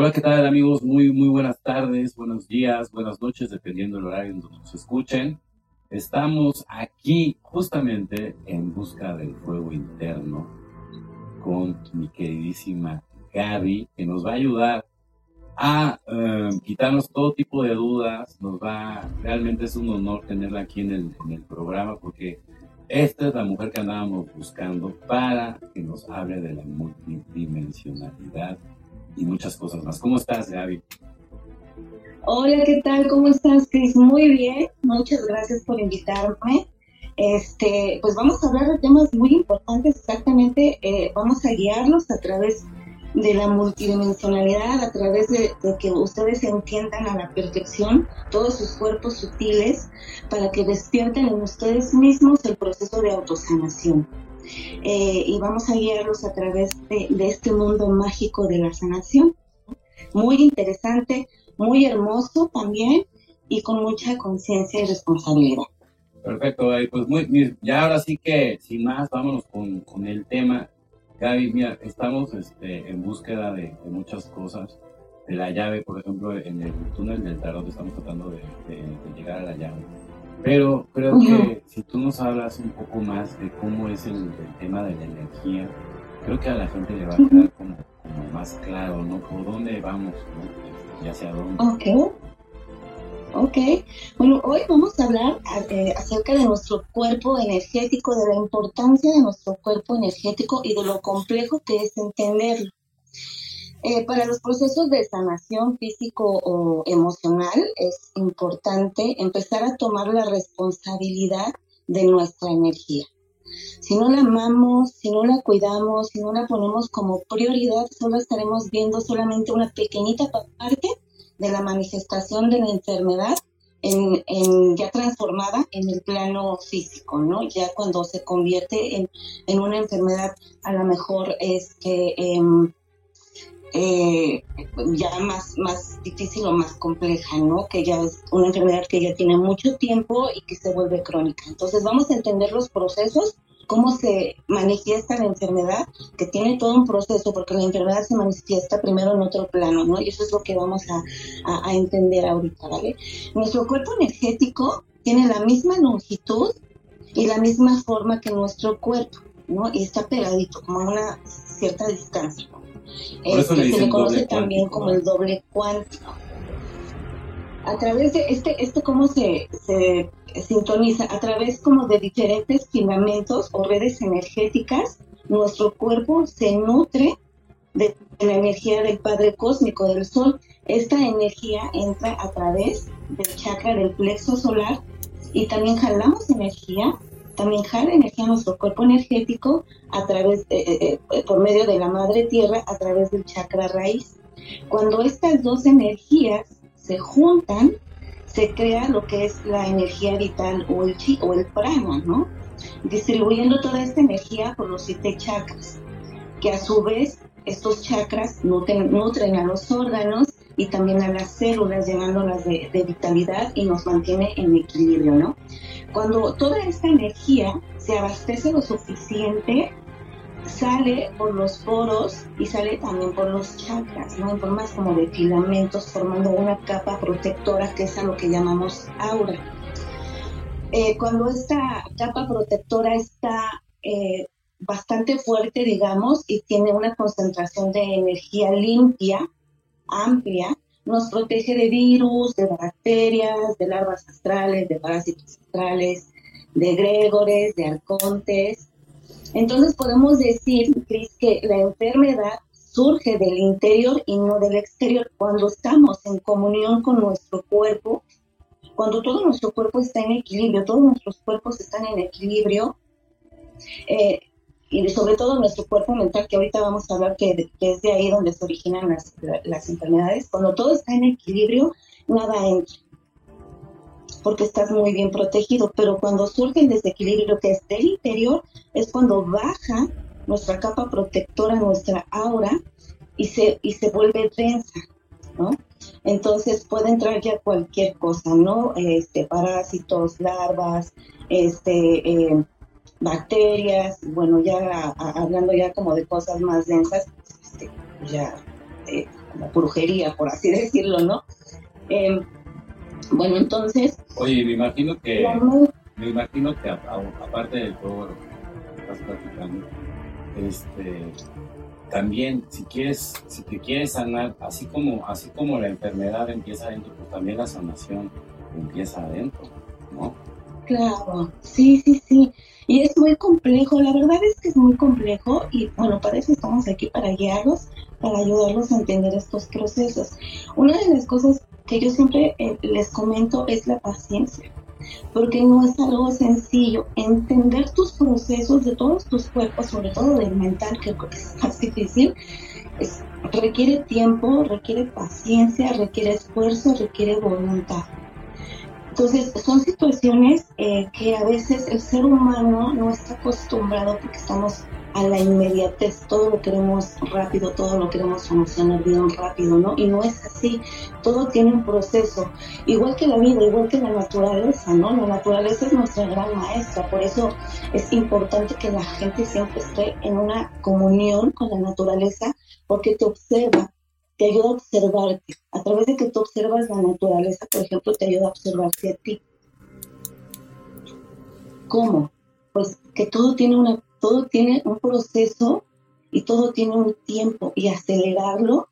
Hola, ¿qué tal amigos? Muy, muy buenas tardes, buenos días, buenas noches, dependiendo del horario en donde nos escuchen. Estamos aquí justamente en busca del fuego interno con mi queridísima Gaby, que nos va a ayudar a eh, quitarnos todo tipo de dudas. Nos va, realmente es un honor tenerla aquí en el, en el programa porque esta es la mujer que andábamos buscando para que nos hable de la multidimensionalidad y muchas cosas más. ¿Cómo estás, Gaby? Hola, ¿qué tal? ¿Cómo estás, Cris? Muy bien, muchas gracias por invitarme. Este, pues vamos a hablar de temas muy importantes, exactamente, eh, vamos a guiarlos a través de la multidimensionalidad, a través de, que ustedes entiendan a la perfección todos sus cuerpos sutiles, para que despierten en ustedes mismos el proceso de autosanación. Eh, y vamos a guiarlos a través de, este mundo mágico de la sanación. Muy interesante, muy hermoso también y con mucha conciencia y responsabilidad. Perfecto, pues muy, ya ahora sí que sin más, vámonos con, con el tema. Gaby, mira, estamos este, en búsqueda de, muchas cosas. De la llave, por ejemplo, en el túnel del tarot estamos tratando de llegar a la llave pero creo que si tú nos hablas un poco más de cómo es el, tema de la energía, creo que a la gente le va a quedar como, más claro, ¿no? Por dónde vamos, ¿no? Ya sea dónde. Ok. Ok. Bueno, hoy vamos a hablar eh, acerca de nuestro cuerpo energético, de la importancia de nuestro cuerpo energético y de lo complejo que es entenderlo. Eh, para los procesos de sanación físico o emocional es importante empezar a tomar la responsabilidad de nuestra energía. Si no la amamos, si no la cuidamos, si no la ponemos como prioridad, solo estaremos viendo solamente una pequeñita parte de la manifestación de la enfermedad en, ya transformada en el plano físico, ¿no? Ya cuando se convierte en, en una enfermedad, a lo mejor es que em, eh, ya más, más difícil o más compleja, ¿no? Que ya es una enfermedad que ya tiene mucho tiempo y que se vuelve crónica. Entonces vamos a entender los procesos, cómo se manifiesta la enfermedad, que tiene todo un proceso, porque la enfermedad se manifiesta primero en otro plano, ¿no? Y eso es lo que vamos a, a entender ahorita, ¿vale? Nuestro cuerpo energético tiene la misma longitud y la misma forma que nuestro cuerpo, ¿no? Y está pegadito, como a una cierta distancia, ¿no? Este, se le conoce también como el doble cuántico. A través de este, este cómo se, se sintoniza, a través como de diferentes filamentos o redes energéticas, nuestro cuerpo se nutre de la energía del Padre Cósmico del Sol. Esta energía entra a través del chakra del plexo solar y también jalamos energía también jala energía a nuestro cuerpo energético a través, eh, eh, por medio de la madre tierra, a través del chakra raíz. Cuando estas dos energías se juntan, se crea lo que es la energía vital o el chi o el prana, ¿no? Distribuyendo toda esta energía por los siete chakras, que a su vez estos chakras nutren, nutren a los órganos y también a las células, llenándolas de, de vitalidad y nos mantiene en equilibrio, ¿no? Cuando toda esta energía se abastece lo suficiente, sale por los poros y sale también por los chakras, ¿no? En formas como de filamentos, formando una capa protectora que es a lo que llamamos aura. Eh, cuando esta capa protectora está eh, bastante fuerte, digamos, y tiene una concentración de energía limpia, amplia, nos protege de virus, de bacterias, de larvas astrales, de parásitos astrales, de gregores, de arcontes. Entonces podemos decir, Cris, que la enfermedad surge del interior y no del exterior. Cuando estamos en comunión con nuestro cuerpo, cuando todo nuestro cuerpo está en equilibrio, todos nuestros cuerpos están en equilibrio, eh, y sobre todo nuestro cuerpo mental, que ahorita vamos a hablar que, es de ahí donde se originan las, las, enfermedades, cuando todo está en equilibrio, nada entra, porque estás muy bien protegido, pero cuando surge el desequilibrio que es del interior, es cuando baja nuestra capa protectora, nuestra aura, y se, y se vuelve densa, ¿no? Entonces puede entrar ya cualquier cosa, ¿no? Este, parásitos, larvas, este, eh, bacterias, bueno, ya hablando ya como de cosas más densas, este, ya eh, brujería, por así decirlo, ¿no? Em, bueno, entonces... Oye, me imagino que... Me imagino que aparte de todo lo que estás platicando, este, también si quieres, si te quieres sanar, así como, así como la enfermedad empieza adentro, pues también la sanación empieza adentro, ¿no? Claro, sí, sí, sí. Y es muy complejo, la verdad es que es muy complejo y bueno, para eso estamos aquí, para guiarlos, para ayudarlos a entender estos procesos. Una de las cosas que yo siempre eh, les comento es la paciencia porque no es algo sencillo. Entender tus procesos de todos tus cuerpos, sobre todo del mental, que es más difícil, requiere tiempo, requiere paciencia, requiere esfuerzo, requiere voluntad. Entonces, son situaciones eh, que a veces el ser humano no está acostumbrado porque estamos a la inmediatez, todo lo queremos rápido, todo lo queremos solucionar bien rápido, ¿no? Y no es así, todo tiene un proceso, igual que la vida, igual que la naturaleza, ¿no? La naturaleza es nuestra gran maestra, por eso es importante que la gente siempre esté en una comunión con la naturaleza, porque te observa, te ayuda a observarte. A través de que tú observas la naturaleza, por ejemplo, te ayuda a observarte a ti. ¿Cómo? Pues que todo tiene una todo tiene un proceso y todo tiene un tiempo y acelerarlo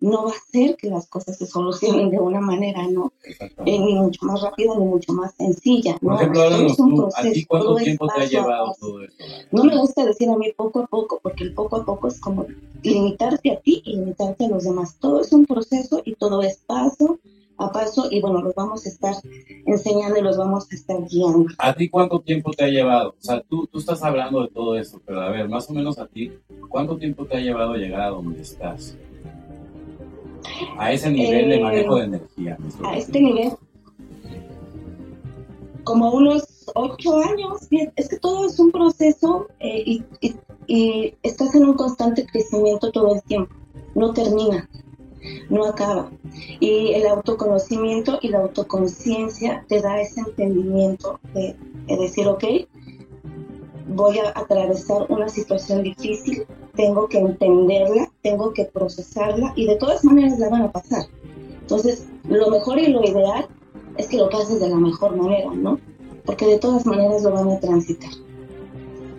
no va a hacer que las cosas se solucionen de una manera, ¿no? Eh, ni mucho más rápida ni mucho más sencilla. Por ejemplo, es un proceso, ¿a ti cuánto tiempo te ha llevado todo esto? No me gusta decir a mí poco a poco, porque el poco a poco es como limitarte a ti y limitarte a los demás. Todo es un proceso y todo es paso a paso y bueno, los vamos a estar enseñando y los vamos a estar guiando. ¿A ti cuánto tiempo te ha llevado? O sea, tú, tú estás hablando de todo esto, pero a ver, más o menos a ti, ¿cuánto tiempo te ha llevado llegar a donde estás? A ese nivel de eh, manejo de energía. A este nivel. Como unos ocho años. Es que todo es un proceso eh, y, y estás en un constante crecimiento todo el tiempo. No termina no acaba. Y el autoconocimiento y la autoconciencia te da ese entendimiento de, decir, ok, voy a atravesar una situación difícil, tengo que entenderla, tengo que procesarla y de todas maneras la van a pasar. Entonces, lo mejor y lo ideal es que lo pases de la mejor manera, ¿no? Porque de todas maneras lo van a transitar.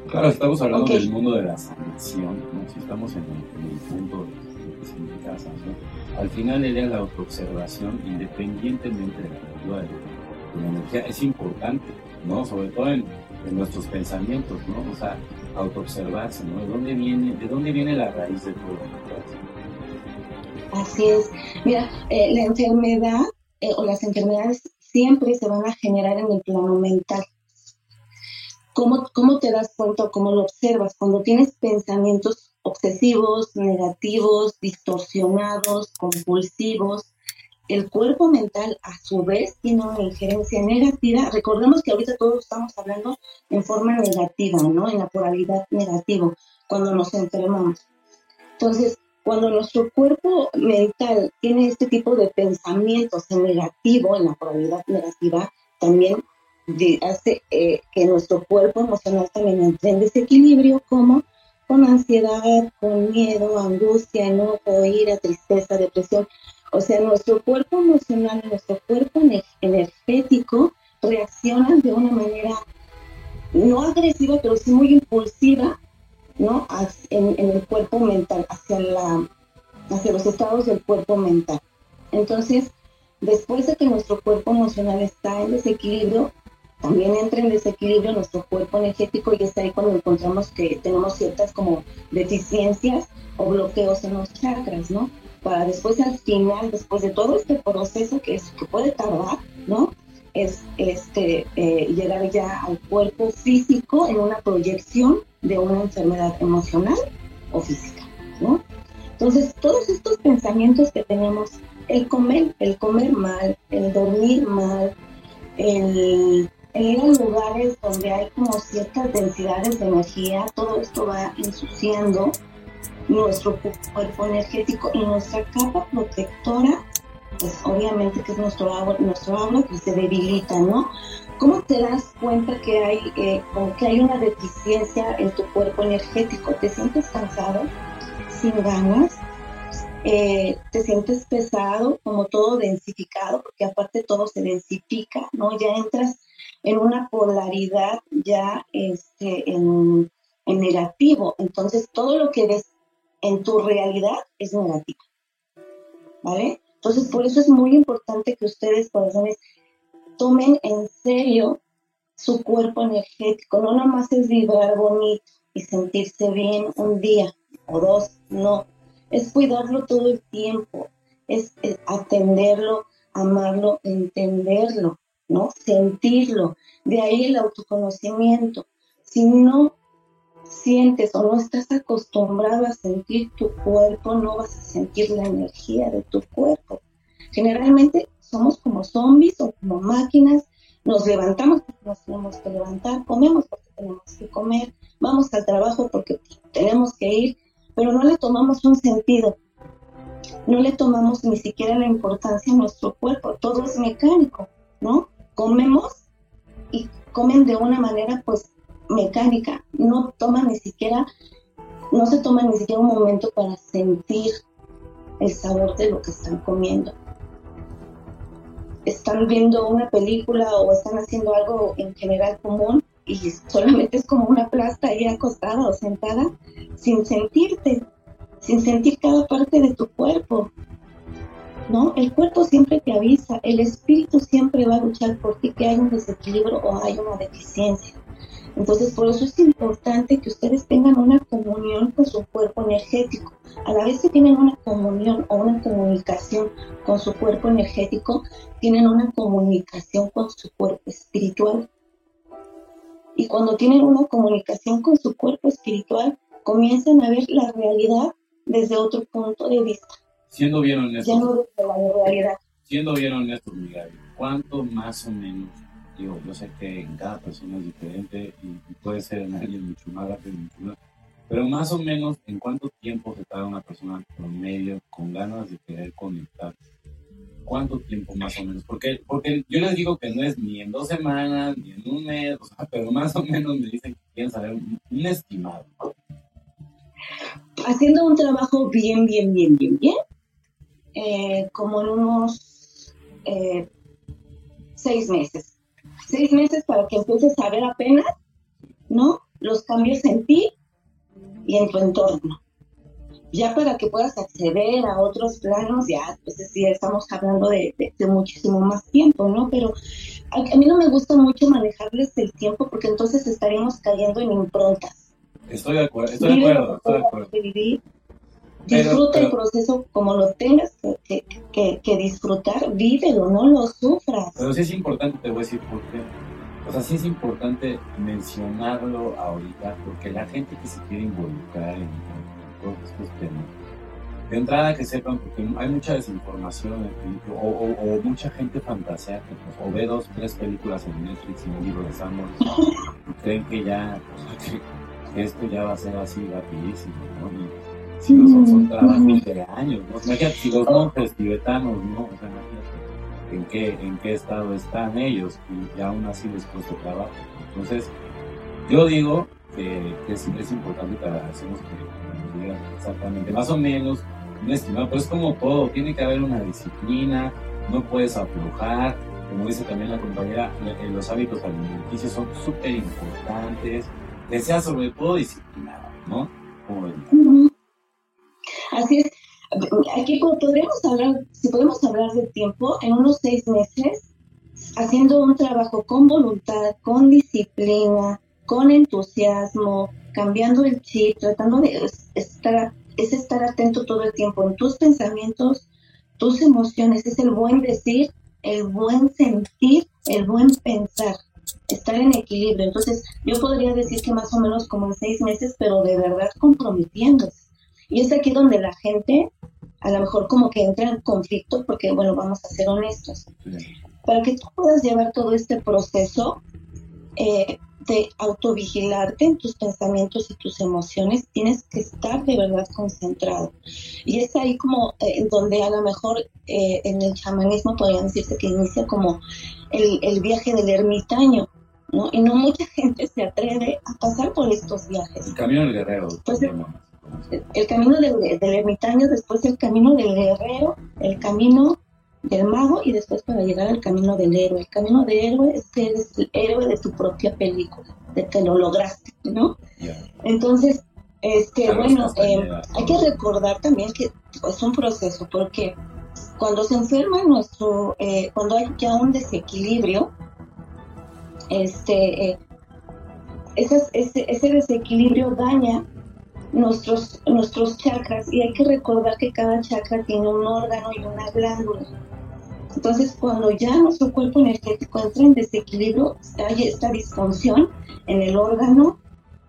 Claro, estamos hablando del mundo de la sanación, ¿no? Si estamos en el, punto de, que significa sanación al final era la autoobservación, independientemente de la de, la energía, es importante, ¿no? Sobre todo en, nuestros pensamientos, ¿no? O sea, autoobservarse, ¿no? ¿De dónde viene, de dónde viene la raíz de todo? Así es. Mira, eh, la enfermedad eh, o las enfermedades siempre se van a generar en el plano mental. ¿Cómo, ¿Cómo te das cuenta cómo lo observas? Cuando tienes pensamientos obsesivos, negativos, distorsionados, compulsivos. El cuerpo mental a su vez tiene una injerencia negativa. Recordemos que ahorita todos estamos hablando en forma negativa, ¿no? En la polaridad negativa, cuando nos enfermamos. Entonces, cuando nuestro cuerpo mental tiene este tipo de pensamientos en negativo, en la polaridad negativa, también hace eh, que nuestro cuerpo emocional también entre en desequilibrio, como con ansiedad, con miedo, angustia, enojo, ira, tristeza, depresión. O sea, nuestro cuerpo emocional nuestro cuerpo energético reaccionan de una manera no agresiva, pero sí muy impulsiva, ¿no? En, en el cuerpo mental, hacia, la, hacia los estados del cuerpo mental. Entonces, después de que nuestro cuerpo emocional está en desequilibrio, también entra en desequilibrio nuestro cuerpo energético y es ahí cuando encontramos que tenemos ciertas como deficiencias o bloqueos en los chakras, ¿no? Para después al final, después de todo este proceso que, es, que puede tardar, ¿no? Es este, eh, llegar ya al cuerpo físico en una proyección de una enfermedad emocional o física, ¿no? Entonces, todos estos pensamientos que tenemos, el comer, el comer mal, el dormir mal, el ir a lugares donde hay como ciertas densidades de energía, todo esto va ensuciando nuestro cuerpo energético y nuestra capa protectora, pues obviamente que es nuestro agua, nuestro que se debilita, ¿no? ¿Cómo te das cuenta que hay, eh, que hay una deficiencia en tu cuerpo energético? ¿Te sientes cansado? ¿Sin ganas? eh, te sientes pesado, como todo densificado, porque aparte todo se densifica, ¿no? Ya entras en una polaridad ya este, en, en negativo, entonces todo lo que ves en tu realidad es negativo, ¿vale? Entonces por eso es muy importante que ustedes, corazones, tomen en serio su cuerpo energético, no nomás es vibrar bonito y sentirse bien un día o dos, no, es cuidarlo todo el tiempo, es, atenderlo, amarlo, entenderlo, ¿no? Sentirlo. De ahí el autoconocimiento. Si no sientes o no estás acostumbrado a sentir tu cuerpo, no vas a sentir la energía de tu cuerpo. Generalmente somos como zombies o como máquinas, nos levantamos porque nos tenemos que levantar, comemos porque tenemos que comer, vamos al trabajo porque tenemos que ir, pero no le tomamos un sentido, no le tomamos ni siquiera la importancia a nuestro cuerpo, todo es mecánico, ¿no? Comemos y comen de una manera pues mecánica, no toman ni siquiera, no se toma ni siquiera un momento para sentir el sabor de lo que están comiendo. Están viendo una película o están haciendo algo en general común y solamente es como una plasta ahí acostada o sentada sin sentirte, sin sentir cada parte de tu cuerpo. ¿No? El cuerpo siempre te avisa, el espíritu siempre va a luchar por ti que hay un desequilibrio o hay una deficiencia. Entonces, por eso es importante que ustedes tengan una comunión con su cuerpo energético. A la vez que tienen una comunión o una comunicación con su cuerpo energético, tienen una comunicación con su cuerpo espiritual. Y cuando tienen una comunicación con su cuerpo espiritual, comienzan a ver la realidad desde otro punto de vista. Siendo bien honestos. Ya no desde la realidad. Siendo bien honestos, Miguel, ¿cuánto más o menos? Yo sé que en cada persona es diferente y, puede ser en alguien mucho más rápido, mucho más. Pero más o menos, ¿en cuánto tiempo se tarda una persona promedio con ganas de querer conectar ¿Cuánto tiempo más o menos? Porque, porque yo les digo que no es ni en dos semanas, ni en un mes, pero más o menos me dicen que quieren saber un, estimado. Haciendo un trabajo bien, bien, bien, bien, bien, eh, como en unos eh, seis meses. Seis meses para que empieces a ver apenas, ¿no? Los cambios en ti y en tu entorno ya para que puedas acceder a otros planos, ya, pues sí, estamos hablando de, muchísimo más tiempo, ¿no? Pero a, mí no me gusta mucho manejarles el tiempo porque entonces estaríamos cayendo en improntas. Estoy de acuerdo, estoy de acuerdo, estoy de acuerdo. Disfruta el proceso como lo tengas que, que, que, disfrutar, vívelo, no lo sufras. Pero sí es importante, te voy a decir por qué. O sea, sí es importante mencionarlo ahorita, porque la gente que se quiere involucrar en, todos estos temas. De entrada que sepan, porque hay mucha desinformación o, mucha gente fantasea pues, o ve dos, tres películas en Netflix y un libro de Samuel y creen que ya, que esto ya va a ser así rapidísimo, ¿no? Y, si no son, son trabajos de años, ¿no? Imagínate si los monjes tibetanos, ¿no? O sea, imagínate en qué, en qué estado están ellos y aún así les cuesta trabajo. Entonces, yo digo que, es, es importante que hacemos que exactamente, más o menos un estimado, pues como todo, tiene que haber una disciplina, no puedes aflojar, como dice también la compañera, eh, los hábitos alimenticios son súper importantes, que sea sobre todo disciplinado, ¿no? Así es. Aquí podríamos hablar, si podemos hablar de tiempo, en unos seis meses, haciendo un trabajo con voluntad, con disciplina, con entusiasmo, cambiando el chip, tratando de estar, es estar atento todo el tiempo en tus pensamientos, tus emociones, es el buen decir, el buen sentir, el buen pensar, estar en equilibrio. Entonces, yo podría decir que más o menos como en seis meses, pero de verdad comprometiéndose. Y es aquí donde la gente a lo mejor como que entra en conflicto, porque bueno, vamos a ser honestos. Para que tú puedas llevar todo este proceso, eh, de autovigilarte en tus pensamientos y tus emociones, tienes que estar de verdad concentrado. Y es ahí como eh, donde a lo mejor eh, en el chamanismo podrían decirse que inicia como el, el, viaje del ermitaño, ¿no? Y no mucha gente se atreve a pasar por estos viajes. El camino del guerrero. Pues, El camino del, ermitaño, después el camino del guerrero, el camino del mago y después para llegar al camino del héroe. El camino del héroe es que eres el héroe de tu propia película, de que lo lograste, ¿no? Entonces, este, bueno, eh, hay que recordar también que es un proceso, porque cuando se enferma nuestro, eh, cuando hay ya un desequilibrio, este, eh, ese, ese, desequilibrio daña nuestros, nuestros chakras y hay que recordar que cada chakra tiene un órgano y una glándula. Entonces, cuando ya nuestro cuerpo energético entra en desequilibrio, hay esta disfunción en el órgano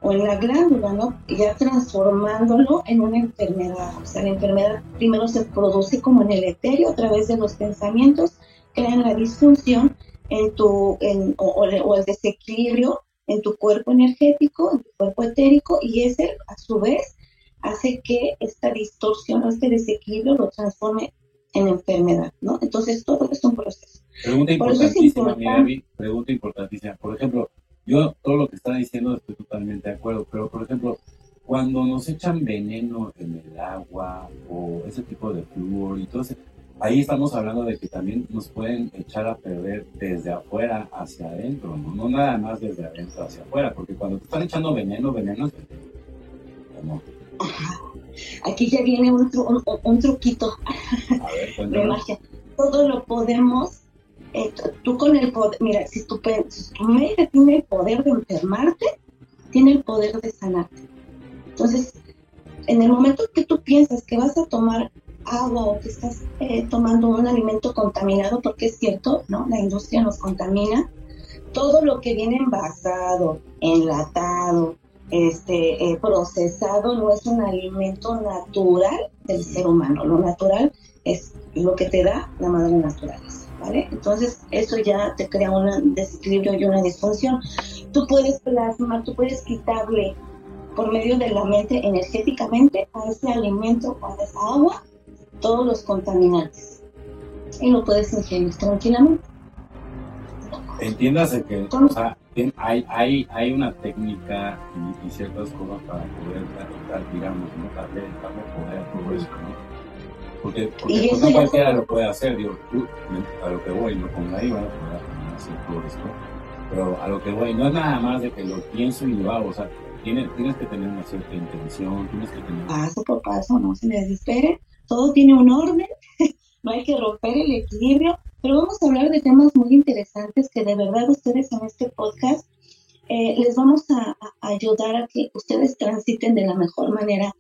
o en la glándula, ¿no? Ya transformándolo en una enfermedad. O sea, la enfermedad primero se produce como en el etéreo a través de los pensamientos, crean la disfunción en tu, en, o, el desequilibrio en tu cuerpo energético, en tu cuerpo etérico, y ese a su vez hace que esta distorsión o este desequilibrio lo transforme en enfermedad, ¿no? Entonces todo es un proceso. Pregunta importantísima, pregunta importantísima. Por ejemplo, yo todo lo que está diciendo estoy totalmente de acuerdo, pero por ejemplo, cuando nos echan veneno en el agua o ese tipo de flúor y todo eso, ahí estamos hablando de que también nos pueden echar a perder desde afuera hacia adentro, ¿no? No nada más desde adentro hacia afuera, porque cuando te están echando veneno, veneno es como... Aquí ya viene un, un, truquito de magia. Todo lo podemos, eh, tú con el poder, mira, si tu, si tu médica tiene el poder de enfermarte, tiene el poder de sanarte. Entonces, en el momento que tú piensas que vas a tomar agua o que estás eh, tomando un alimento contaminado, porque es cierto, ¿no? La industria nos contamina. Todo lo que viene envasado, enlatado, este, eh, procesado no es un alimento natural del ser humano. Lo natural es lo que te da la madre naturaleza, ¿vale? Entonces, eso ya te crea un desequilibrio y una disfunción. Tú puedes plasmar, tú puedes quitarle por medio de la mente energéticamente a ese alimento o a esa agua todos los contaminantes y lo puedes ingerir tranquilamente. Entiéndase que o sea, hay, hay, hay una técnica y, ciertas cosas para poder tratar, digamos, ¿no? darle, darle poder a todo eso, ¿no? Porque, porque pues, no cualquiera lo puede hacer, digo, tú, a lo que voy, no con ahí van a poder hacer todo esto, pero a lo que voy, no es nada más de que lo pienso y lo hago, o sea, tienes, tienes que tener una cierta intención, tienes que tener... Paso por paso, no se me desespere, todo tiene un orden, no hay que romper el equilibrio, pero vamos a hablar de temas muy interesantes que de verdad ustedes en este podcast eh, les vamos a, ayudar a que ustedes transiten de la mejor manera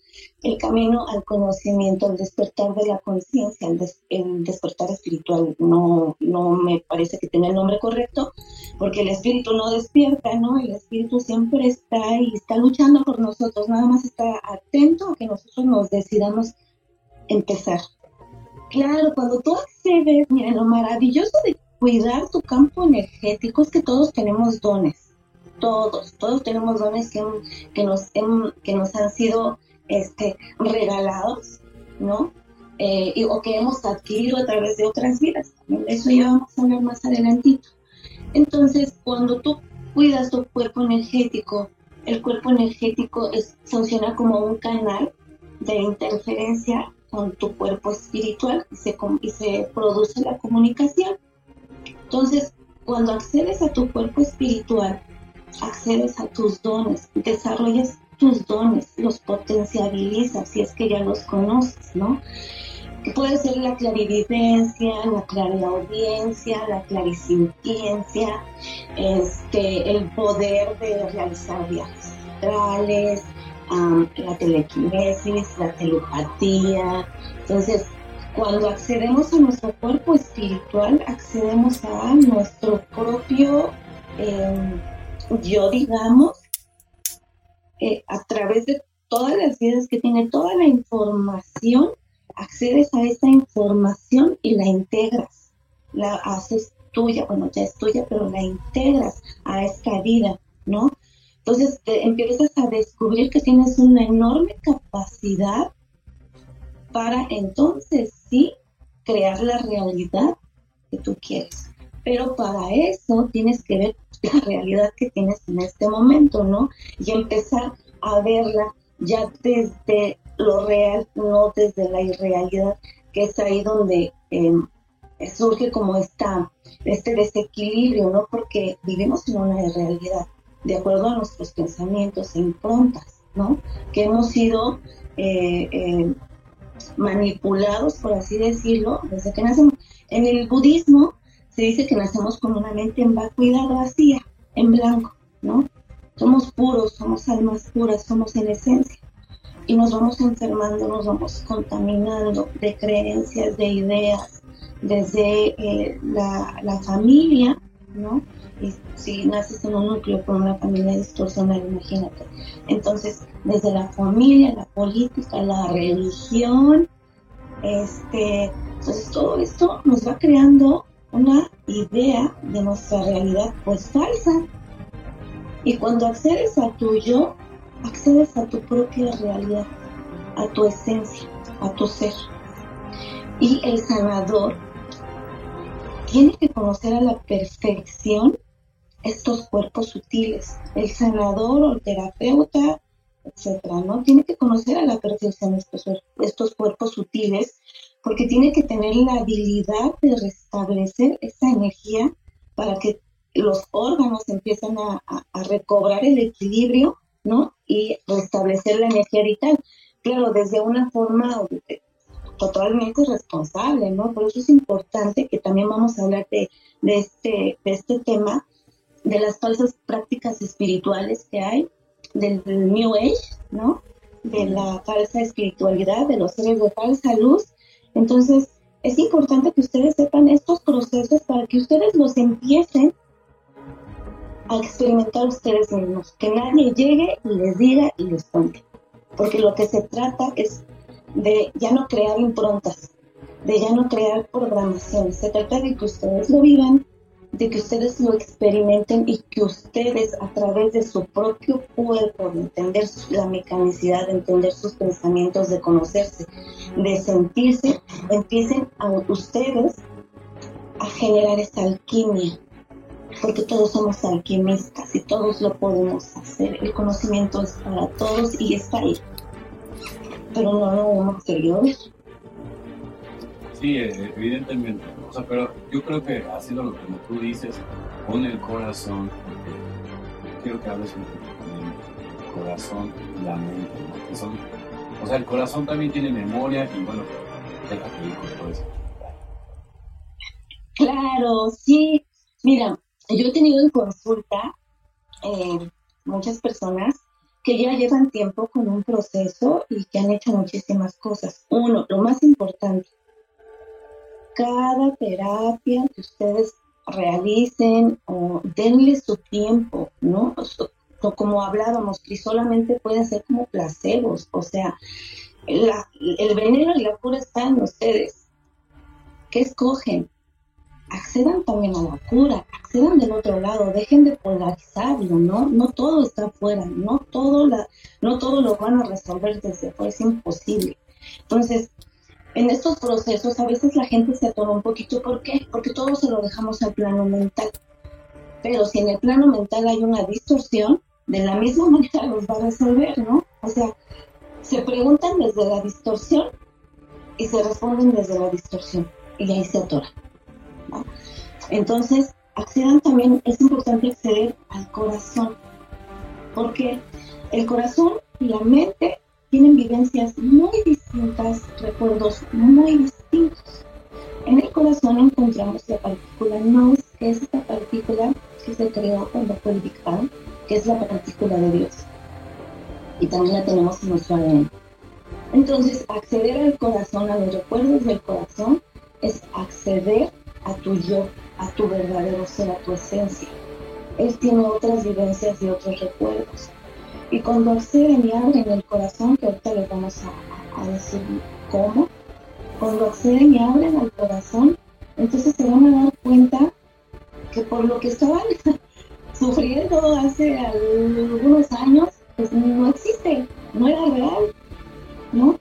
el camino al conocimiento, al despertar de la conciencia, el, despertar espiritual. No, no me parece que tenga el nombre correcto, porque el espíritu no despierta, ¿no? El espíritu siempre está y está luchando por nosotros, nada más está atento a que nosotros nos decidamos empezar. Claro, cuando tú accedes, miren, lo maravilloso de cuidar tu campo energético es que todos tenemos dones. Todos, todos tenemos dones que, que, nos, que nos han sido este, regalados, ¿no? Eh, o que hemos adquirido a través de otras vidas. Eso ya vamos a hablar más adelantito. Entonces, cuando tú cuidas tu cuerpo energético, el cuerpo energético funciona como un canal de interferencia con tu cuerpo espiritual y se, y se produce la comunicación. Entonces, cuando accedes a tu cuerpo espiritual, accedes a tus dones, desarrollas tus dones, los potencializas si es que ya los conoces, ¿no? Que puede ser la clarividencia, la clariaudiencia, la clarisintiencia, este, el poder de realizar viajes astrales, la telequinesis, la telepatía. Entonces, cuando accedemos a nuestro cuerpo espiritual, accedemos a nuestro propio em, yo, digamos, a través de todas las vidas que tiene, toda la información, accedes a esa información y la integras, la haces tuya, bueno, ya es tuya, pero la integras a esta vida, ¿no? Entonces empiezas a descubrir que tienes una enorme capacidad para entonces sí crear la realidad que tú quieres. Pero para eso tienes que ver la realidad que tienes en este momento, ¿no? Y empezar a verla ya desde lo real, no desde la irrealidad, que es ahí donde em, surge como esta, este desequilibrio, ¿no? Porque vivimos en una irrealidad, de acuerdo a nuestros pensamientos e improntas, ¿no? Que hemos sido eh, eh, manipulados, por así decirlo, desde que nacemos. En el budismo se dice que nacemos con una mente en vacuidad vacía, en blanco, ¿no? Somos puros, somos almas puras, somos en esencia. Y nos vamos enfermando, nos vamos contaminando de creencias, de ideas, desde eh, la, familia, ¿no? Y si naces en un núcleo con una familia distorsionada, imagínate. Entonces, desde la familia, la política, la religión, este, entonces todo esto nos va creando una idea de nuestra realidad pues falsa. Y cuando accedes a tu yo, accedes a tu propia realidad, a tu esencia, a tu ser. Y el sanador tiene que conocer a la perfección estos cuerpos sutiles. El sanador o el terapeuta, etcétera, ¿no? Tiene que conocer a la perfección estos, estos cuerpos sutiles porque tiene que tener la habilidad de restablecer esa energía para que los órganos empiecen a, recobrar el equilibrio, ¿no? Y restablecer la energía vital. Claro, desde una forma totalmente responsable, ¿no? Por eso es importante que también vamos a hablar de, de, este, de este tema, de las falsas prácticas espirituales que hay, del New Age, ¿no? De la falsa espiritualidad, de los seres de falsa luz. Entonces, es importante que ustedes sepan estos procesos para que ustedes los empiecen a experimentar ustedes mismos, que nadie llegue y les diga y les cuente, porque lo que se trata es de ya no crear improntas, de ya no crear programación, se trata de que ustedes lo vivan, de que ustedes lo experimenten y que ustedes a través de su propio cuerpo, de entender la mecanicidad, de entender sus pensamientos, de conocerse, de sentirse, empiecen a ustedes a generar esa alquimia, porque todos somos alquimistas y todos lo podemos hacer. El conocimiento es para todos y está ahí, pero no lo hemos querido ver. Sí, eh, evidentemente. O pero yo creo que haciendo lo que tú dices, con el corazón, quiero que hables un poco con el corazón y la mente, ¿no? son, o sea, el corazón también tiene memoria y bueno, déjate ir con todo eso. Claro, sí. Mira, yo he tenido en consulta eh, muchas personas que ya llevan tiempo con un proceso y que han hecho muchísimas cosas. Uno, lo más importante, cada terapia que ustedes realicen o denle su tiempo, ¿no? Como hablábamos, que solamente pueden ser como placebos, o sea, el veneno y la cura están en ustedes. ¿Qué escogen? Accedan también a la cura, accedan del otro lado, dejen de polarizarlo, ¿no? No todo está afuera, no todo, no todo lo van a resolver desde afuera, es imposible. Entonces, en estos procesos a veces la gente se atora un poquito. ¿Por qué? Porque todo se lo dejamos al plano mental. Pero si en el plano mental hay una distorsión, de la misma manera los va a resolver, ¿no? O sea, se preguntan desde la distorsión y se responden desde la distorsión. Y ahí se atora. Entonces, accedan también, es importante acceder al corazón. Porque el corazón y la mente tienen vivencias muy distintas, recuerdos muy distintos. En el corazón encontramos la partícula nous, que es esta partícula que se creó cuando fue el que es la partícula de Dios. Y también la tenemos en nuestro ADN. Entonces, acceder al corazón, a los recuerdos del corazón, es acceder a tu yo, a tu verdadero ser, a tu esencia. Él tiene otras vivencias y otros recuerdos. Y cuando acceden y abren el corazón, que ahorita les vamos a, decir cómo, cuando acceden y abren al corazón, entonces se van a dar cuenta que por lo que estaban sufriendo hace algunos años, pues no existe, no era real, ¿no?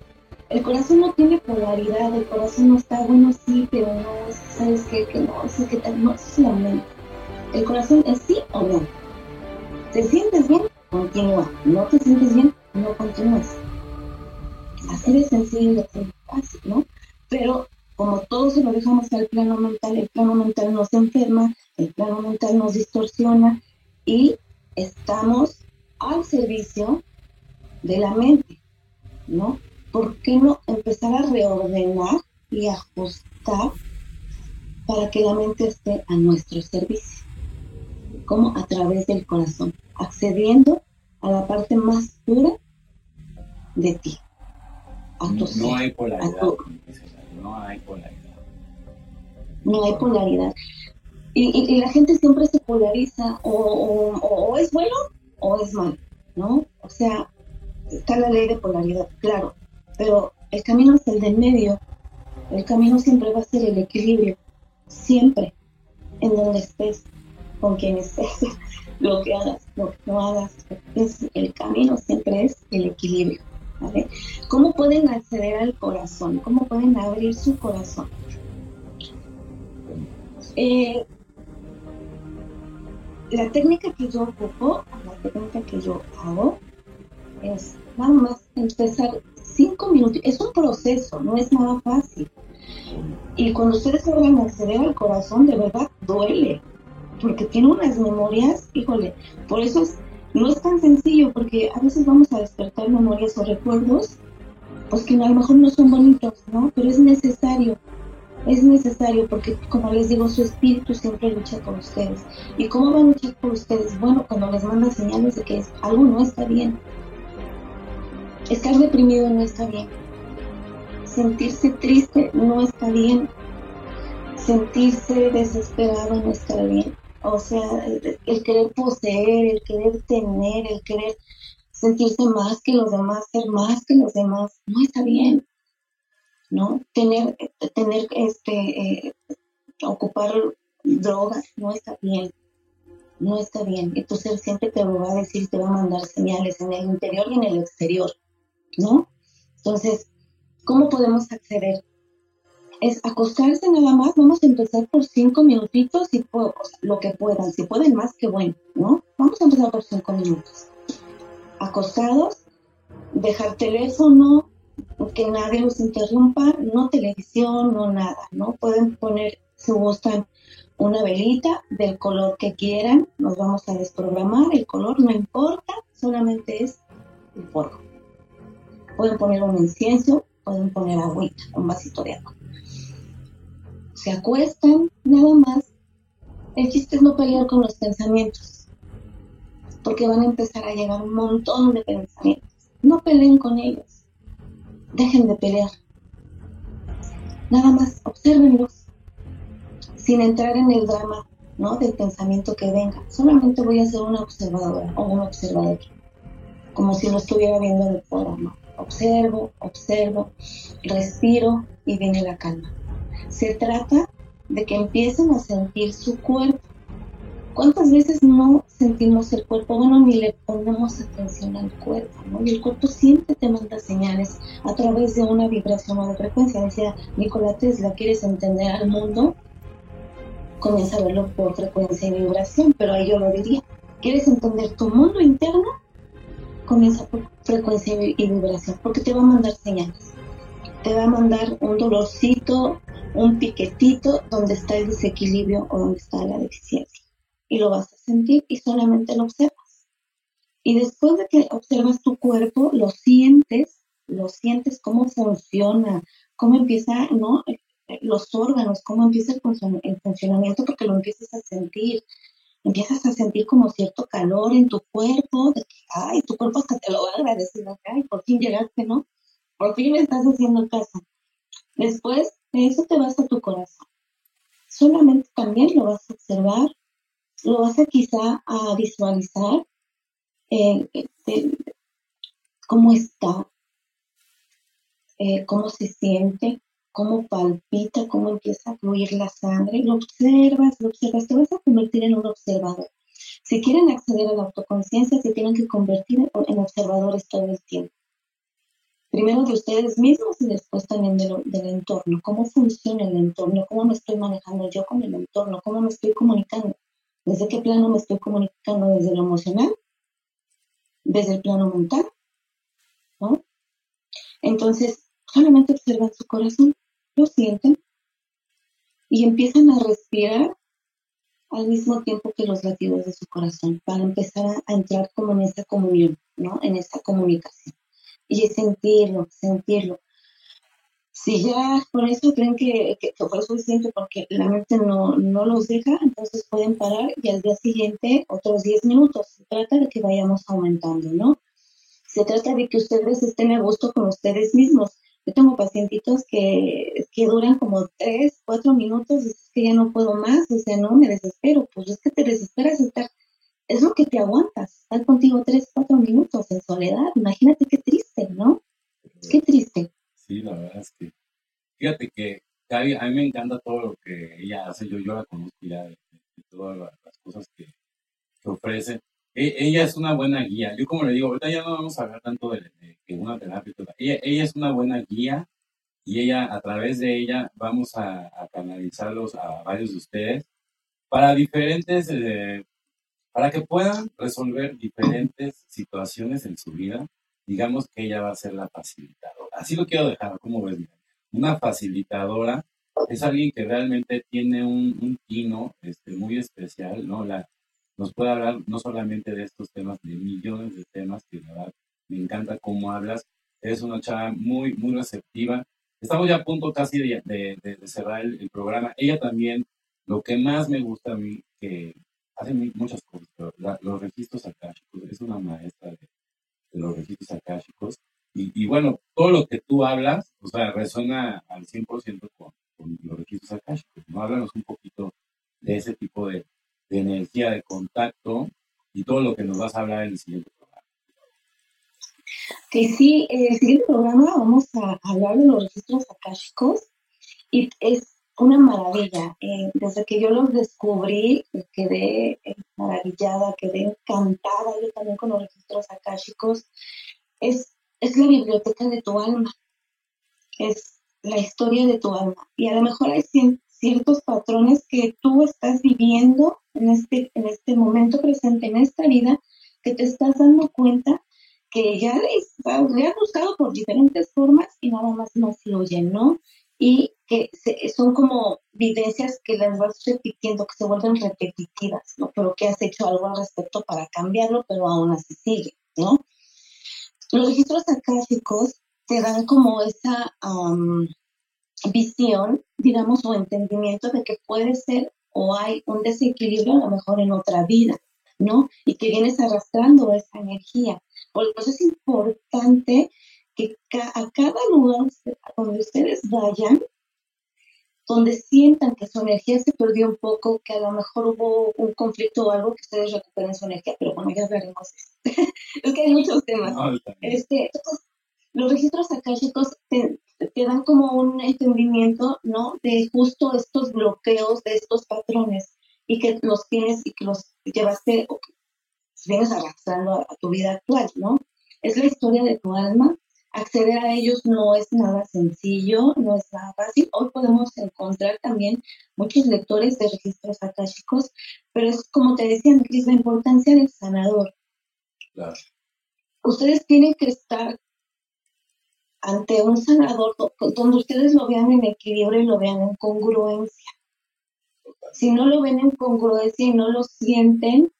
El corazón no tiene polaridad, el corazón no está bueno sí, pero no, ¿sabes qué? Que no, es que no, es la mente. El corazón es sí o no. ¿Te sientes bien? continúa. No te sientes bien, no continúes. Así de sencillo así de fácil, ¿no? Pero como todo se lo dejamos al plano mental, el plano mental nos enferma, el plano mental nos distorsiona y estamos al servicio de la mente, ¿no? ¿Por qué no empezar a reordenar y ajustar para que la mente esté a nuestro servicio? Como a través del corazón, accediendo a la parte más pura de ti. no, hay polaridad. No hay polaridad. No hay polaridad. Y, la gente siempre se polariza o, o, es bueno o es malo, ¿no? O sea, está la ley de polaridad, claro, pero el camino es el del medio. El camino siempre va a ser el equilibrio, siempre, en donde estés, con quien estés, lo que hagas, lo que no hagas, es, el camino siempre es el equilibrio. ¿Cómo pueden acceder al corazón? ¿Cómo pueden abrir su corazón? Eh, la técnica que yo ocupo, la técnica que yo hago, es nada más empezar cinco minutos. Es un proceso, no es nada fácil. Y cuando ustedes logran acceder al corazón, de verdad duele, porque tiene unas memorias, híjole, por eso no es tan sencillo, porque a veces vamos a despertar memorias o recuerdos, pues que a lo mejor no son bonitos, ¿no? Pero es necesario, es necesario, porque como les digo, su espíritu siempre lucha por ustedes. ¿Y cómo va a luchar por ustedes? Bueno, cuando les manda señales de que algo no está bien. Estar deprimido no está bien. Sentirse triste no está bien. Sentirse desesperado no está bien. O sea, el, querer poseer, el querer tener, el querer sentirse más que los demás, ser más que los demás, no está bien. ¿No? Tener, tener este, eh, ocupar drogas no está bien. No está bien. Entonces siempre te lo va a decir, te va a mandar señales en el interior y en el exterior. ¿No? Entonces, ¿cómo podemos acceder? Es acostarse nada más, vamos a empezar por cinco minutitos y lo que puedan, si pueden más, que bueno, ¿no? Vamos a empezar por cinco minutos. Acostados, dejar teléfono, que nadie los interrumpa, no televisión, no nada, ¿no? Pueden poner, si gustan, una velita del color que quieran, nos vamos a desprogramar, el color no importa, solamente es el fuego. Pueden poner un incienso, pueden poner agüita, un vasito de agua se acuestan, nada más. El chiste es no pelear con los pensamientos, porque van a empezar a llegar un montón de pensamientos. No peleen con ellos, dejen de pelear. Nada más, observenlos, sin entrar en el drama ¿no? del pensamiento que venga. Solamente voy a ser una observadora o un observador, como si lo estuviera viendo en el programa. Observo, observo, respiro y viene la calma. Se trata de que empiecen a sentir su cuerpo. ¿Cuántas veces no sentimos el cuerpo? Bueno, ni le ponemos atención al cuerpo, ¿no? Y el cuerpo siempre te manda señales a través de una vibración o de frecuencia. Decía Nikola Tesla, ¿quieres entender al mundo? Comienza a verlo por frecuencia y vibración, pero ahí yo lo diría. ¿Quieres entender tu mundo interno? Comienza por frecuencia y vibración, porque te va a mandar señales. Te va a mandar un dolorcito, un piquetito donde está el desequilibrio o donde está la deficiencia. Y lo vas a sentir y solamente lo observas. Y después de que observas tu cuerpo, lo sientes, lo sientes cómo funciona, cómo empieza, ¿no? Los órganos, cómo empieza el, funcionamiento, porque lo empiezas a sentir. Empiezas a sentir como cierto calor en tu cuerpo, de que, ay, tu cuerpo hasta te lo va a agradecer, ay, por fin llegaste, ¿no? Por fin me estás haciendo caso. Después de eso te vas a tu corazón. Solamente también lo vas a observar, lo vas a quizá a visualizar eh, eh, cómo está, eh, cómo se siente, cómo palpita, cómo empieza a fluir la sangre. Lo observas, lo observas, te vas a convertir en un observador. Si quieren acceder a la autoconciencia, se tienen que convertir en observadores todo el tiempo primero de ustedes mismos y después también del entorno. ¿Cómo funciona el entorno? ¿Cómo me estoy manejando yo con el entorno? ¿Cómo me estoy comunicando? ¿Desde qué plano me estoy comunicando? ¿Desde lo emocional? ¿Desde el plano mental? ¿No? Entonces, solamente observan su corazón, lo sienten, y empiezan a respirar al mismo tiempo que los latidos de su corazón, para empezar a, entrar como en esa comunión, ¿no? En esa comunicación. Y sentirlo, sentirlo. Si ya por eso creen que, que, fue suficiente porque la mente no, no los deja, entonces pueden parar y al día siguiente otros 10 minutos. Se trata de que vayamos aumentando, ¿no? Se trata de que ustedes estén a gusto con ustedes mismos. Yo tengo pacientitos que, que duran como 3, 4 minutos, y es que ya no puedo más, sea, no, me desespero. Pues es que te desesperas estar, es lo que te aguantas, estar contigo 3, 4 minutos en soledad. Imagínate qué triste, ¿no? Qué triste. Sí, la verdad es que, fíjate que a mí me encanta todo lo que ella hace, yo, yo la conozco ya de, todas las cosas que, que ofrece. E, ella es una buena guía. Yo como le digo, ahorita ya no vamos a hablar tanto de, una terapia. Ella, ella, es una buena guía y ella, a través de ella, vamos a, canalizarlos a varios de ustedes para diferentes, eh, para que puedan resolver diferentes situaciones en su vida. Digamos que ella va a ser la facilitadora. Así lo quiero dejar, como ves? Una facilitadora es alguien que realmente tiene un, un tino este, muy especial, ¿no? La, nos puede hablar no solamente de estos temas, de millones de temas que verdad me encanta cómo hablas. Es una chava muy, muy receptiva. Estamos ya a punto casi de, de, cerrar el, programa. Ella también, lo que más me gusta a mí, que hace muchas cosas, los registros akáshicos, es una maestra de, los registros akáshicos. Y, y, bueno, todo lo que tú hablas, o sea, resuena al 100% con, con los registros akáshicos. ¿no? Háblanos un poquito de ese tipo de, de energía de contacto y todo lo que nos vas a hablar en el siguiente programa. Que sí, en el siguiente programa vamos a hablar de los registros akáshicos y es una maravilla. Eh, desde que yo los descubrí, quedé maravillada, quedé encantada yo también con los registros akáshicos. Es, es la biblioteca de tu alma, es la historia de tu alma. Y a lo mejor hay ciertos patrones que tú estás viviendo en este, en este momento presente, en esta vida, que te estás dando cuenta que ya le, has buscado por diferentes formas y nada más no fluyen, ¿no? Y que son como vivencias que las vas repitiendo, que se vuelven repetitivas, ¿no? Pero que has hecho algo al respecto para cambiarlo, pero aún así sigue, ¿no? Los registros akáshicos te dan como esa visión, digamos, o entendimiento de que puede ser o hay un desequilibrio a lo mejor en otra vida, ¿no? Y que vienes arrastrando esa energía. Por eso es importante que a cada lugar donde ustedes vayan, donde sientan que su energía se perdió un poco, que a lo mejor hubo un conflicto o algo, que ustedes recuperen su energía, pero bueno, ya veremos. es que hay muchos temas. este, los registros akáshicos te, te, dan como un entendimiento, ¿no? De justo estos bloqueos, de estos patrones, y que los tienes y que los llevaste o que vienes arrastrando a, tu vida actual, ¿no? Es la historia de tu alma. Acceder a ellos no es nada sencillo, no es nada fácil. Hoy podemos encontrar también muchos lectores de registros akáshicos, pero es como te decía, Cris, la importancia del sanador. Claro. Ustedes tienen que estar ante un sanador donde ustedes lo vean en equilibrio y lo vean en congruencia. Si no lo ven en congruencia y no lo sienten,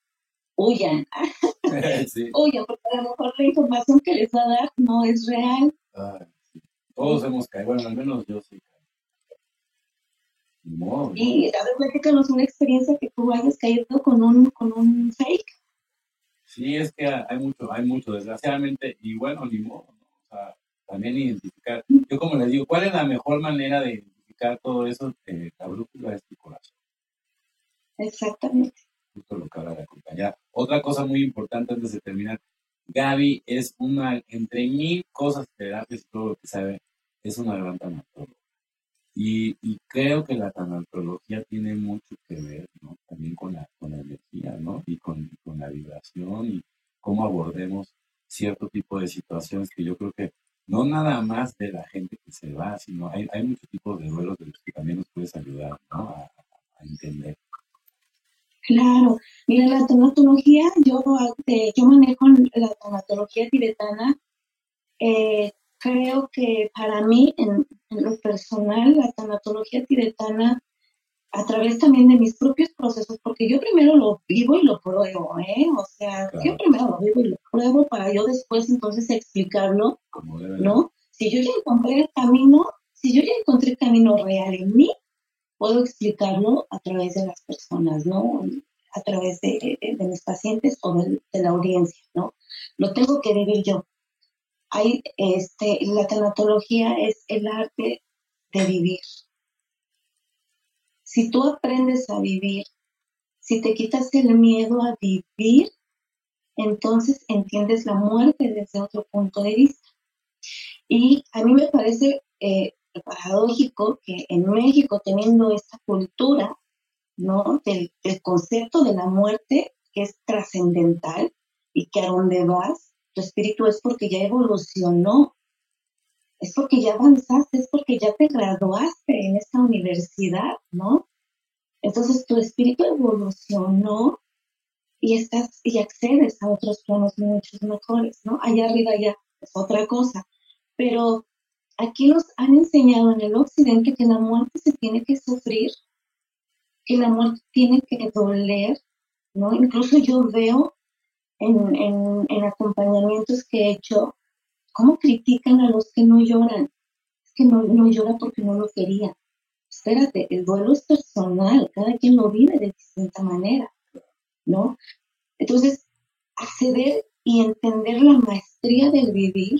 huyan. Huyan, porque a lo mejor la información que les va a dar no es real. Todos hemos caído, bueno, al menos yo sí. Y a ver, platícanos una experiencia que tú hayas caído con un, con un fake. Sí, es que hay mucho, hay mucho, desgraciadamente, y bueno, ni modo, o sea, también identificar. Yo como les digo, ¿cuál es la mejor manera de identificar todo eso? Eh, la brújula es tu corazón. Exactamente. Justo lo que habla la compañera. Otra cosa muy importante antes de terminar, Gaby es una, entre mil cosas, terapias y todo lo que sabe, es una gran tanatóloga. Y, y, creo que la tanatología tiene mucho que ver, ¿no? También con la, con la energía, ¿no? Y con, con la vibración y cómo abordemos cierto tipo de situaciones que yo creo que no nada más de la gente que se va, sino hay, hay muchos tipos de duelos de los que también nos puedes ayudar a, entender. Claro, mira, la tanatología, yo, eh, yo manejo la tanatología tibetana. Eh, creo que para mí, en, lo personal, la tanatología tibetana a través también de mis propios procesos, porque yo primero lo vivo y lo pruebo, ¿eh? O sea, yo primero lo vivo y lo pruebo para yo después entonces explicarlo, ¿no? Si yo ya encontré el camino, si yo ya encontré el camino real en mí, puedo explicarlo a través de las personas, ¿no? A través de, mis pacientes o de, la audiencia, ¿no? Lo tengo que vivir yo. Hay, este, la tanatología es el arte de vivir, si tú aprendes a vivir, si te quitas el miedo a vivir, entonces entiendes la muerte desde otro punto de vista. Y a mí me parece eh, paradójico que en México, teniendo esta cultura, ¿no? Del, concepto de la muerte que es trascendental y que a donde vas, tu espíritu es porque ya evolucionó, es porque ya avanzaste, es porque ya te graduaste en esta universidad, ¿no? Entonces tu espíritu evolucionó y estás y accedes a otros planos mucho mejores, ¿no? Allá arriba ya es otra cosa. Pero aquí nos han enseñado en el occidente que la muerte se tiene que sufrir, que la muerte tiene que doler, ¿no? Incluso yo veo en, en acompañamientos que he hecho ¿Cómo critican a los que no lloran? Es que no, no llora porque no lo quería. Espérate, el duelo es personal, cada quien lo vive de distinta manera, ¿no? Entonces, acceder y entender la maestría del vivir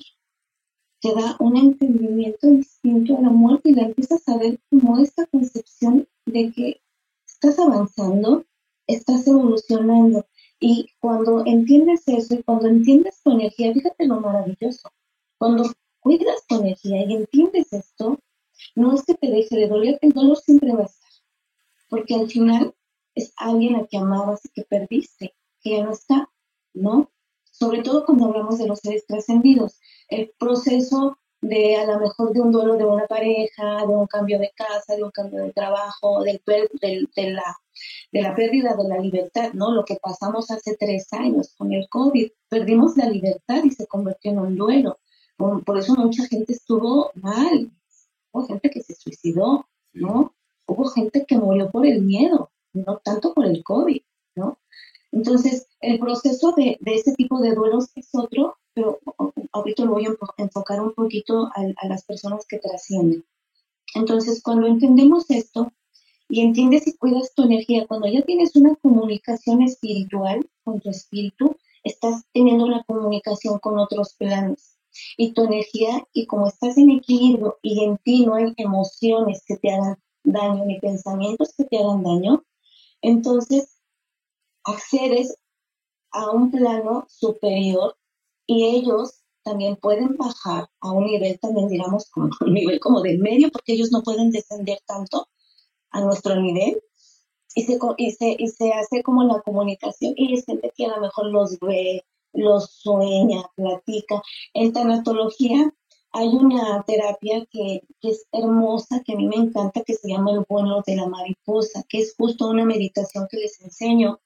te da un entendimiento distinto a la muerte y la empiezas a ver como esta concepción de que estás avanzando, estás evolucionando. Y cuando entiendes eso y cuando entiendes tu energía, fíjate lo maravilloso. Cuando cuidas tu energía y entiendes esto, no es que te deje de doler, el dolor siempre va a estar. Porque al final es alguien a quien amabas y que perdiste, que ya no está, ¿no? Sobre todo cuando hablamos de los seres trascendidos. El proceso de a lo mejor de un duelo de una pareja, de un cambio de casa, de un cambio de trabajo, del, de, la, de la pérdida de la libertad, ¿no? Lo que pasamos hace tres años con el COVID, perdimos la libertad y se convirtió en un duelo. Por, eso mucha gente estuvo mal. Hubo gente que se suicidó, ¿no? Hubo gente que murió por el miedo, no tanto por el COVID, ¿no? Entonces, el proceso de, de ese tipo de duelos es otro, pero ahorita lo voy a enfocar un poquito a, a las personas que trascienden. Entonces, cuando entendemos esto y entiendes y cuidas tu energía, cuando ya tienes una comunicación espiritual con tu espíritu, estás teniendo una comunicación con otros planos y tu energía y como estás en equilibrio y en ti no hay emociones que te hagan daño ni pensamientos que te hagan daño, entonces accedes a un plano superior y ellos también pueden bajar a un nivel también digamos como un nivel como de medio porque ellos no pueden descender tanto a nuestro nivel y se, y se, y se hace como la comunicación y es gente que a lo mejor los ve los sueña, platica. En tanatología hay una terapia que, es hermosa, que a mí me encanta, que se llama el vuelo de la mariposa, que es justo una meditación que les enseño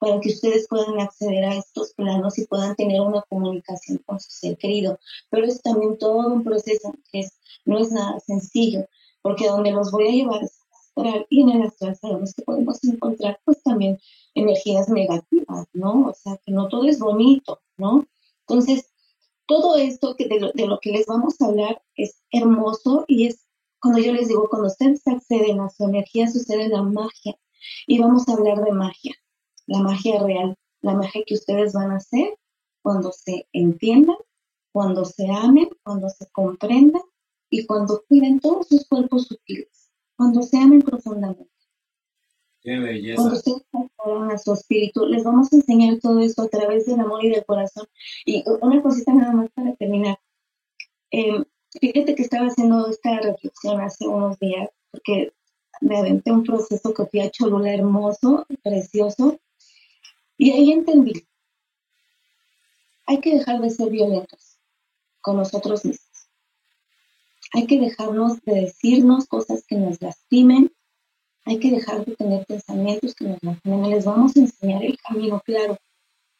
para que ustedes puedan acceder a estos planos y puedan tener una comunicación con su ser querido. Pero es también todo un proceso que es, no es nada sencillo, porque donde los voy a llevar es astral y en el astral sabemos que podemos encontrar pues también energías negativas, ¿no? O sea, que no todo es bonito, ¿no? Entonces, todo esto que de, lo, que les vamos a hablar es hermoso y es cuando yo les digo, cuando ustedes acceden a su energía, sucede la magia. Y vamos a hablar de magia, la magia real, la magia que ustedes van a hacer cuando se entiendan, cuando se amen, cuando se comprendan y cuando cuiden todos sus cuerpos sutiles, cuando se amen profundamente. Qué belleza. Cuando ustedes a su espíritu, les vamos a enseñar todo esto a través del amor y del corazón. Y una cosita nada más para terminar. Eh, fíjate que estaba haciendo esta reflexión hace unos días, porque me aventé un proceso que fui a Cholula hermoso, precioso, y ahí entendí. Hay que dejar de ser violentos con nosotros mismos. Hay que dejarnos de decirnos cosas que nos lastimen, hay que dejar de tener pensamientos que nos lastimen. Les vamos a enseñar el camino, claro,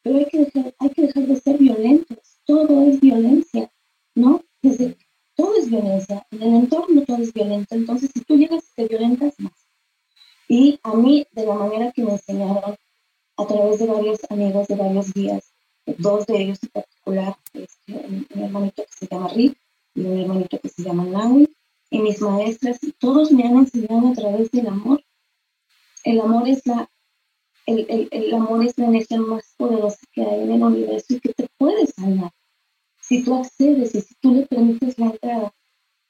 pero hay que dejar, hay que dejar de ser violentos. Todo es violencia, ¿no? Desde, todo es violencia. En el entorno todo es violento. Entonces, si tú llegas y te violentas más. Y a mí, de la manera que me enseñaron, a través de varios amigos, de varios guías, dos de ellos en particular, este, un, hermanito que se llama Rick y un hermanito que se llama Naui, y mis maestras, todos me han enseñado a través del amor. El amor es la, el, el, el amor es la energía más poderosa que hay en el universo y que te puede sanar. Si tú accedes y si tú le permites la entrada,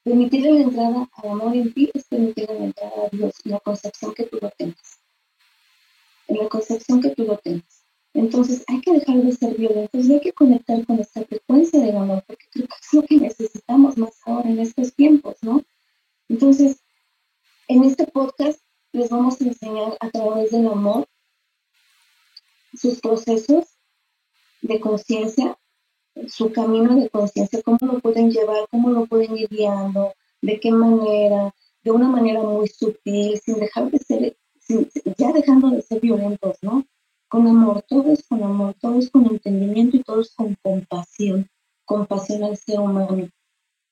permitirle la entrada al amor en ti es permitirle la entrada a Dios la concepción que tú lo tengas. En la concepción que tú lo tengas. Entonces hay que dejar de ser violentos y hay que conectar con esta frecuencia del amor, porque creo que es lo que necesitamos más ahora en estos tiempos, ¿no? Entonces, en este podcast les vamos a enseñar a través del amor sus procesos de conciencia, su camino de conciencia, cómo lo pueden llevar, cómo lo pueden ir guiando, de qué manera, de una manera muy sutil, sin dejar de ser, ya dejando de ser violentos, ¿no? con amor, todo es con amor, todo es con entendimiento y todo es con compasión, compasión al ser humano,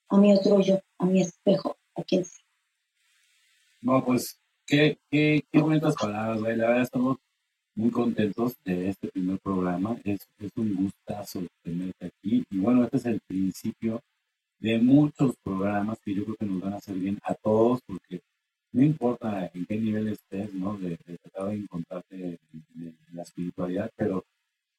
a mi otro yo, a mi espejo, a quien sea. No, pues qué, qué, qué bonitas palabras, la verdad estamos muy contentos de este primer programa, es, es un gustazo tenerte aquí y bueno, este es el principio de muchos programas que yo creo que nos van a hacer bien a todos porque no importa en qué nivel estés, ¿no? De, tratar de encontrarte en, la espiritualidad, pero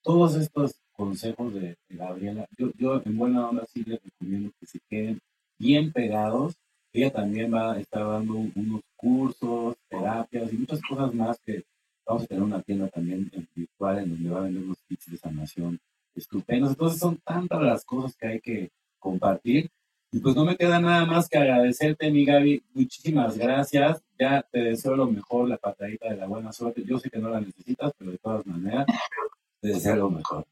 todos estos consejos de, Gabriela, yo, yo en buena onda sí les recomiendo que se queden bien pegados. Ella también va a estar dando unos cursos, terapias y muchas cosas más que vamos a tener una tienda también virtual en donde va a vender unos kits de sanación estupendos. Entonces son tantas las cosas que hay que compartir y pues no me queda nada más que agradecerte, mi Gaby. Muchísimas gracias. Ya te deseo lo mejor, la patadita de la buena suerte. Yo sé que no la necesitas, pero de todas maneras, te deseo lo mejor.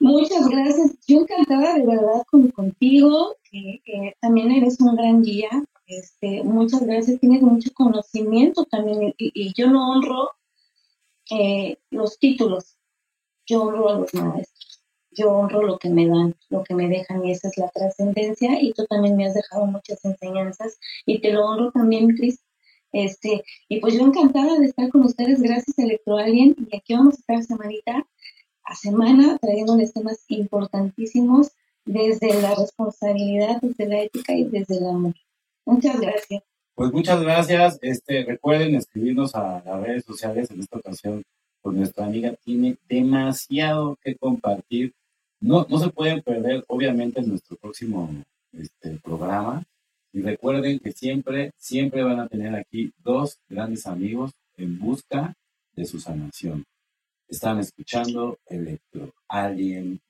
Muchas gracias. Yo encantada de verdad con, contigo, que, también eres un gran guía. Este, muchas gracias. Tienes mucho conocimiento también y, yo no honro eh, los títulos. Yo honro a los maestros yo honro lo que me dan, lo que me dejan y esa es la trascendencia y tú también me has dejado muchas enseñanzas y te lo honro también, Cris. Este, y pues yo encantada de estar con ustedes, gracias Electroalien, y aquí vamos a estar semanita a semana trayéndoles temas importantísimos desde la responsabilidad, desde la ética y desde el amor. Muchas gracias. Pues muchas gracias. Este, recuerden escribirnos a las redes sociales en esta ocasión, pues nuestra amiga tiene demasiado que compartir no, no se pueden perder, obviamente, en nuestro próximo este, programa. Y recuerden que siempre, siempre van a tener aquí dos grandes amigos en busca de su sanación. Están escuchando Electro Alien